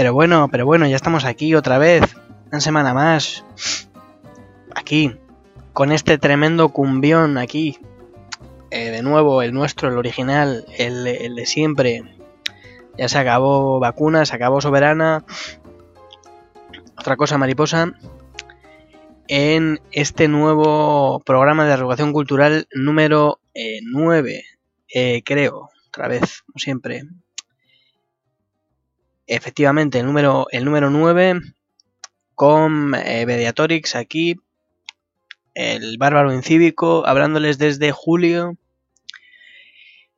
Pero bueno, pero bueno, ya estamos aquí otra vez. Una semana más. Aquí. Con este tremendo cumbión aquí. Eh, de nuevo, el nuestro, el original, el, de siempre. Ya se acabó vacuna, se acabó soberana. Otra cosa mariposa. En este nuevo programa de educación cultural número 9. Eh, creo, otra vez, como siempre. Efectivamente, el número, el número 9 con eh, aquí, el bárbaro incívico, hablándoles desde julio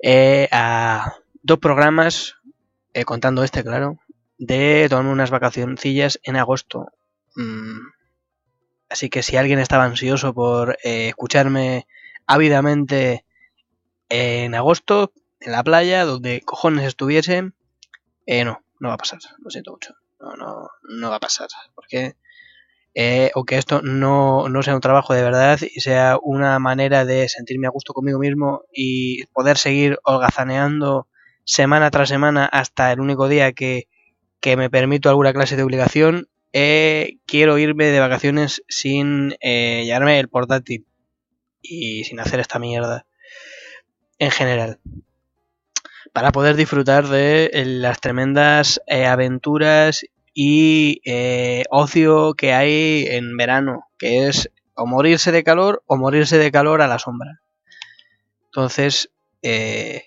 eh, a dos programas, eh, contando este, claro, de tomarme unas vacacioncillas en agosto. Mm. Así que si alguien estaba ansioso por eh, escucharme ávidamente en agosto, en la playa, donde cojones estuviese, eh, no, no va a pasar, lo siento mucho. No, no, no va a pasar. Porque eh, o que esto no, no sea un trabajo de verdad y sea una manera de sentirme a gusto conmigo mismo y poder seguir holgazaneando semana tras semana hasta el único día que, que me permito alguna clase de obligación, eh, quiero irme de vacaciones sin eh, llevarme el portátil y sin hacer esta mierda en general para poder disfrutar de eh, las tremendas eh, aventuras y eh, ocio que hay en verano, que es o morirse de calor o morirse de calor a la sombra. Entonces, eh,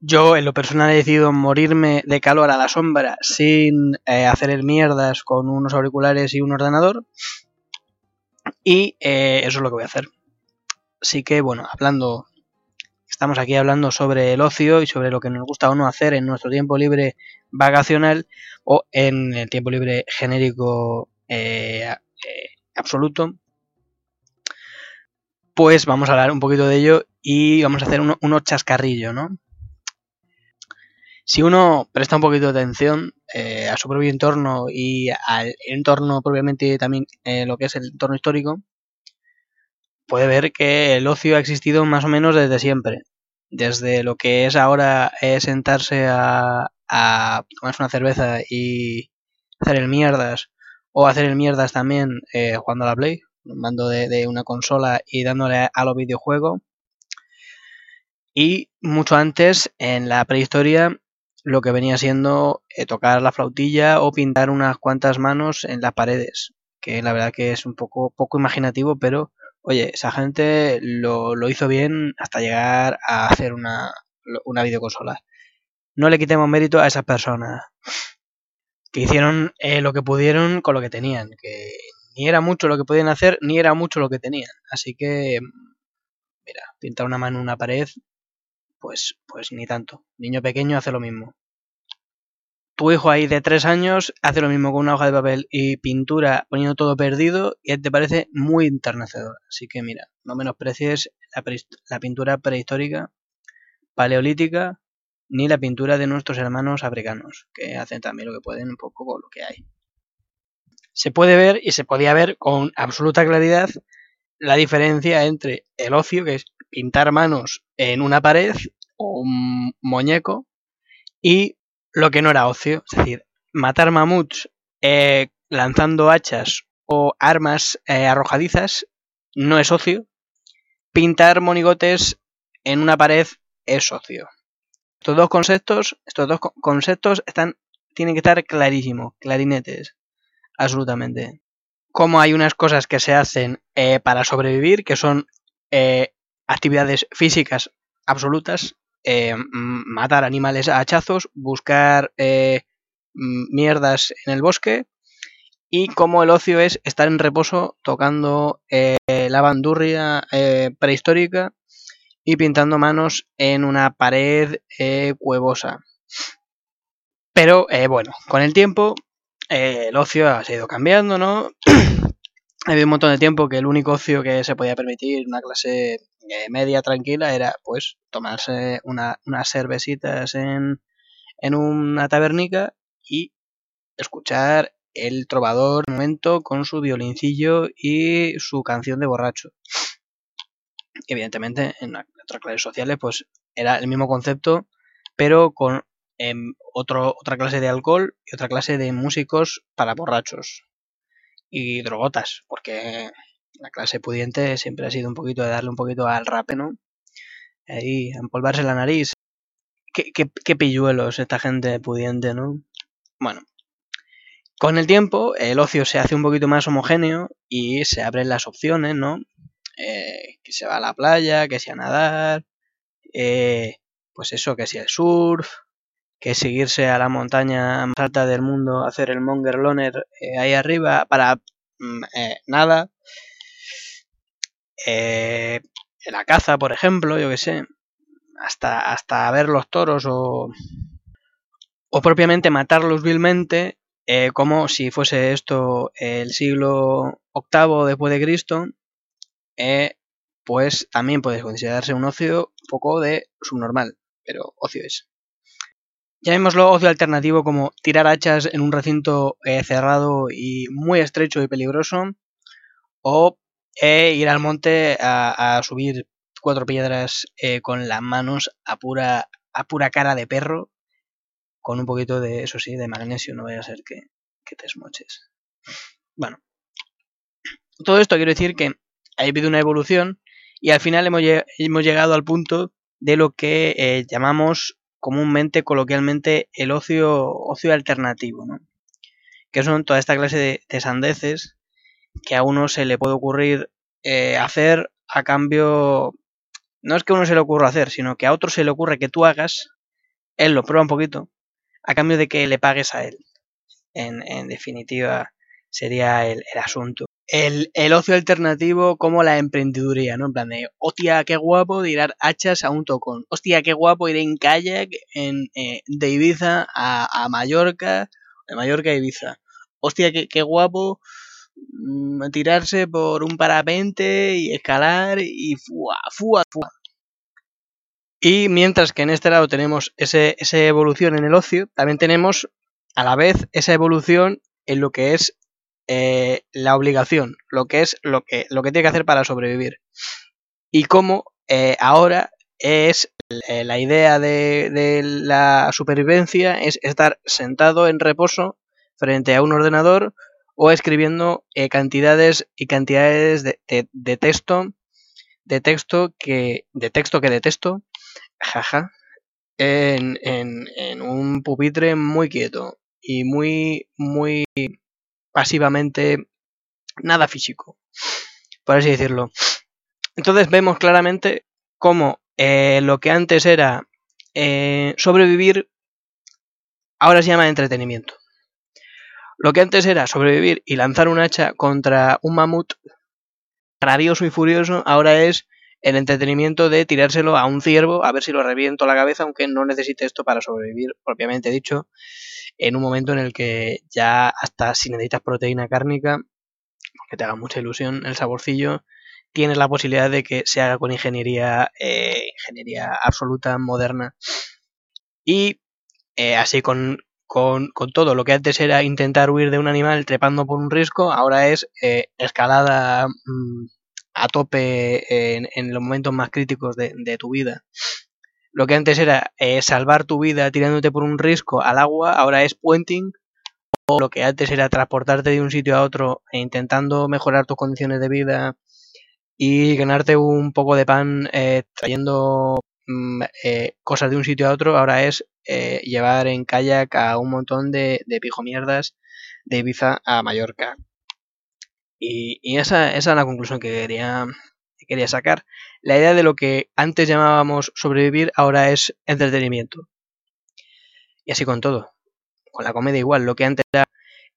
yo en lo personal he decidido morirme de calor a la sombra sin eh, hacer el mierdas con unos auriculares y un ordenador. Y eh, eso es lo que voy a hacer. Así que bueno, hablando, estamos aquí hablando sobre el ocio y sobre lo que nos gusta o no hacer en nuestro tiempo libre vacacional o en el tiempo libre genérico eh, eh, absoluto. Pues vamos a hablar un poquito de ello y vamos a hacer uno, uno chascarrillo, ¿no? Si uno presta un poquito de atención eh, a su propio entorno y al entorno propiamente también lo que es el entorno histórico, puede ver que el ocio ha existido más o menos desde siempre. Desde lo que es ahora eh, sentarse a, a tomarse una cerveza y hacer el mierdas, o hacer el mierdas también eh, jugando a la Play, mando de, de una consola y dándole a los videojuegos. Y mucho antes, en la prehistoria, lo que venía siendo eh, tocar la flautilla o pintar unas cuantas manos en las paredes, que la verdad que es un poco, poco imaginativo, pero oye, esa gente lo, lo hizo bien hasta llegar a hacer una, una videoconsola. No le quitemos mérito a esas personas que hicieron eh, lo que pudieron con lo que tenían, que ni era mucho lo que podían hacer, ni era mucho lo que tenían. Así que, mira, pintar una mano en una pared, pues, pues ni tanto. Niño pequeño hace lo mismo. Tu hijo ahí de tres años hace lo mismo con una hoja de papel y pintura poniendo todo perdido y te parece muy enternecedor. Así que mira, no menosprecies la, la pintura prehistórica, paleolítica, ni la pintura de nuestros hermanos africanos, que hacen también lo que pueden un poco con lo que hay. Se puede ver y se podía ver con absoluta claridad la diferencia entre el ocio, que es pintar manos en una pared o un muñeco, y lo que no era ocio, es decir, matar mamuts eh, lanzando hachas o armas eh, arrojadizas no es ocio, pintar monigotes en una pared es ocio. Estos dos conceptos, estos dos conceptos están, tienen que estar clarísimos, clarinetes, absolutamente. Como hay unas cosas que se hacen eh, para sobrevivir, que son eh, actividades físicas absolutas, eh, matar animales a hachazos, buscar eh, mierdas en el bosque, y como el ocio es estar en reposo tocando eh, la bandurria prehistórica y pintando manos en una pared cuevosa. Pero bueno, con el tiempo el ocio ha ido cambiando, ¿no? ha habido un montón de tiempo que el único ocio que se podía permitir, una clase media tranquila, era pues tomarse una, unas cervecitas en, en una tabernica y escuchar el trovador un momento con su violincillo y su canción de borracho. Evidentemente, en otras clases sociales, pues era el mismo concepto, pero con em, otro, otra clase de alcohol y otra clase de músicos para borrachos y drogotas, porque la clase pudiente siempre ha sido un poquito de darle un poquito al rape, ¿no? Ahí, a empolvarse la nariz. Qué, qué pilluelos esta gente pudiente, ¿no? Bueno, con el tiempo el ocio se hace un poquito más homogéneo y se abren las opciones, ¿no? Eh, que se va a la playa, que sea nadar, eh, pues eso, que sea el surf, que seguirse a la montaña más alta del mundo, hacer el Monger Loner eh, ahí arriba para mm, nada. la caza, por ejemplo, yo que sé, hasta, hasta ver los toros o, o propiamente matarlos vilmente, como si fuese esto el siglo VIII después de Cristo, eh, pues también puede considerarse un ocio un poco de subnormal, pero ocio es. Llamémoslo ocio alternativo como tirar hachas en un recinto eh, cerrado y muy estrecho y peligroso, o eh, ir al monte a, subir cuatro piedras con las manos a pura, a pura cara de perro, con un poquito de, eso sí, de magnesio, no vaya a ser que, te esmoches. Bueno, todo esto quiero decir que ha habido una evolución y al final hemos, llegado al punto de lo que eh, llamamos comúnmente, coloquialmente, el ocio, ocio alternativo, que son toda esta clase de, sandeces que a uno se le puede ocurrir eh, hacer a cambio, no es que a uno se le ocurra hacer, sino que a otro se le ocurre que tú hagas, él lo prueba un poquito, a cambio de que le pagues a él. En, definitiva, sería el asunto el, el, ocio alternativo como la emprendeduría, ¿no? En plan de, hostia, qué guapo tirar hachas a un tocón. Hostia, qué guapo ir en kayak en, eh, de Ibiza a, a, Mallorca, de Mallorca a Ibiza. Hostia, qué, qué guapo tirarse por un parapente y escalar y fuá, fuá, fuá. Y mientras que en este lado tenemos ese, esa evolución en el ocio, también tenemos a la vez esa evolución en lo que es eh, la obligación, lo que es lo que, lo que tiene que hacer para sobrevivir. Y cómo eh, ahora es eh, la idea de, la supervivencia es estar sentado en reposo frente a un ordenador o escribiendo cantidades y cantidades de, texto de texto que de texto que detesto jaja en, en un pupitre muy quieto y muy muy pasivamente nada físico, por así decirlo. Entonces vemos claramente cómo eh, lo que antes era eh, sobrevivir, ahora se llama entretenimiento. Lo que antes era sobrevivir y lanzar un hacha contra un mamut rabioso y furioso, ahora es el entretenimiento de tirárselo a un ciervo a ver si lo reviento la cabeza, aunque no necesite esto para sobrevivir, propiamente dicho, en un momento en el que ya hasta si necesitas proteína cárnica, que te haga mucha ilusión el saborcillo, tienes la posibilidad de que se haga con ingeniería, eh, ingeniería absoluta, moderna. Y eh, así con, con, todo, lo que antes era intentar huir de un animal trepando por un risco, ahora es eh, escalada mm, a tope en, los momentos más críticos de, de tu vida lo que antes era eh, salvar tu vida tirándote por un risco al agua, ahora es puenting. O lo que antes era transportarte de un sitio a otro e intentando mejorar tus condiciones de vida y ganarte un poco de pan eh, trayendo mm, eh, cosas de un sitio a otro, ahora es llevar en kayak a un montón de, de pijomierdas de Ibiza a Mallorca. Y, esa, esa, es la conclusión que quería, quería sacar. La idea de lo que antes llamábamos sobrevivir ahora es entretenimiento. Y así con todo. Con la comedia igual. Lo que antes era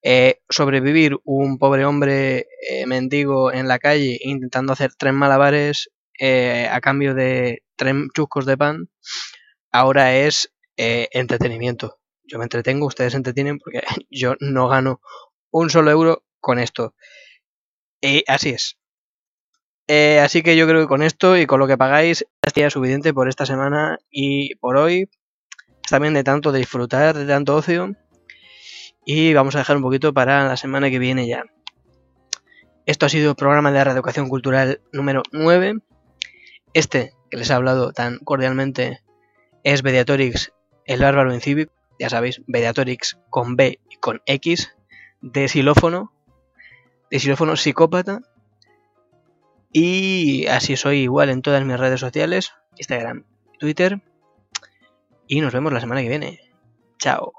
eh, sobrevivir un pobre hombre eh, mendigo en la calle intentando hacer tres malabares eh, a cambio de tres chuscos de pan, ahora es entretenimiento. Yo me entretengo, ustedes se entretienen porque yo no gano un solo euro con esto. Y así es. Eh, así que yo creo que con esto y con lo que pagáis ya suficiente por esta semana y por hoy. También de tanto disfrutar, de tanto ocio. Y vamos a dejar un poquito para la semana que viene ya. Esto ha sido el programa de reeducación cultural número 9. Este que les he hablado tan cordialmente es Mediatorix el bárbaro incívico, ya sabéis, Vedatorix con B y con X, de xilófono, de xilófono psicópata. Y así soy igual en todas mis redes sociales, Instagram, Twitter. Y nos vemos la semana que viene. Chao.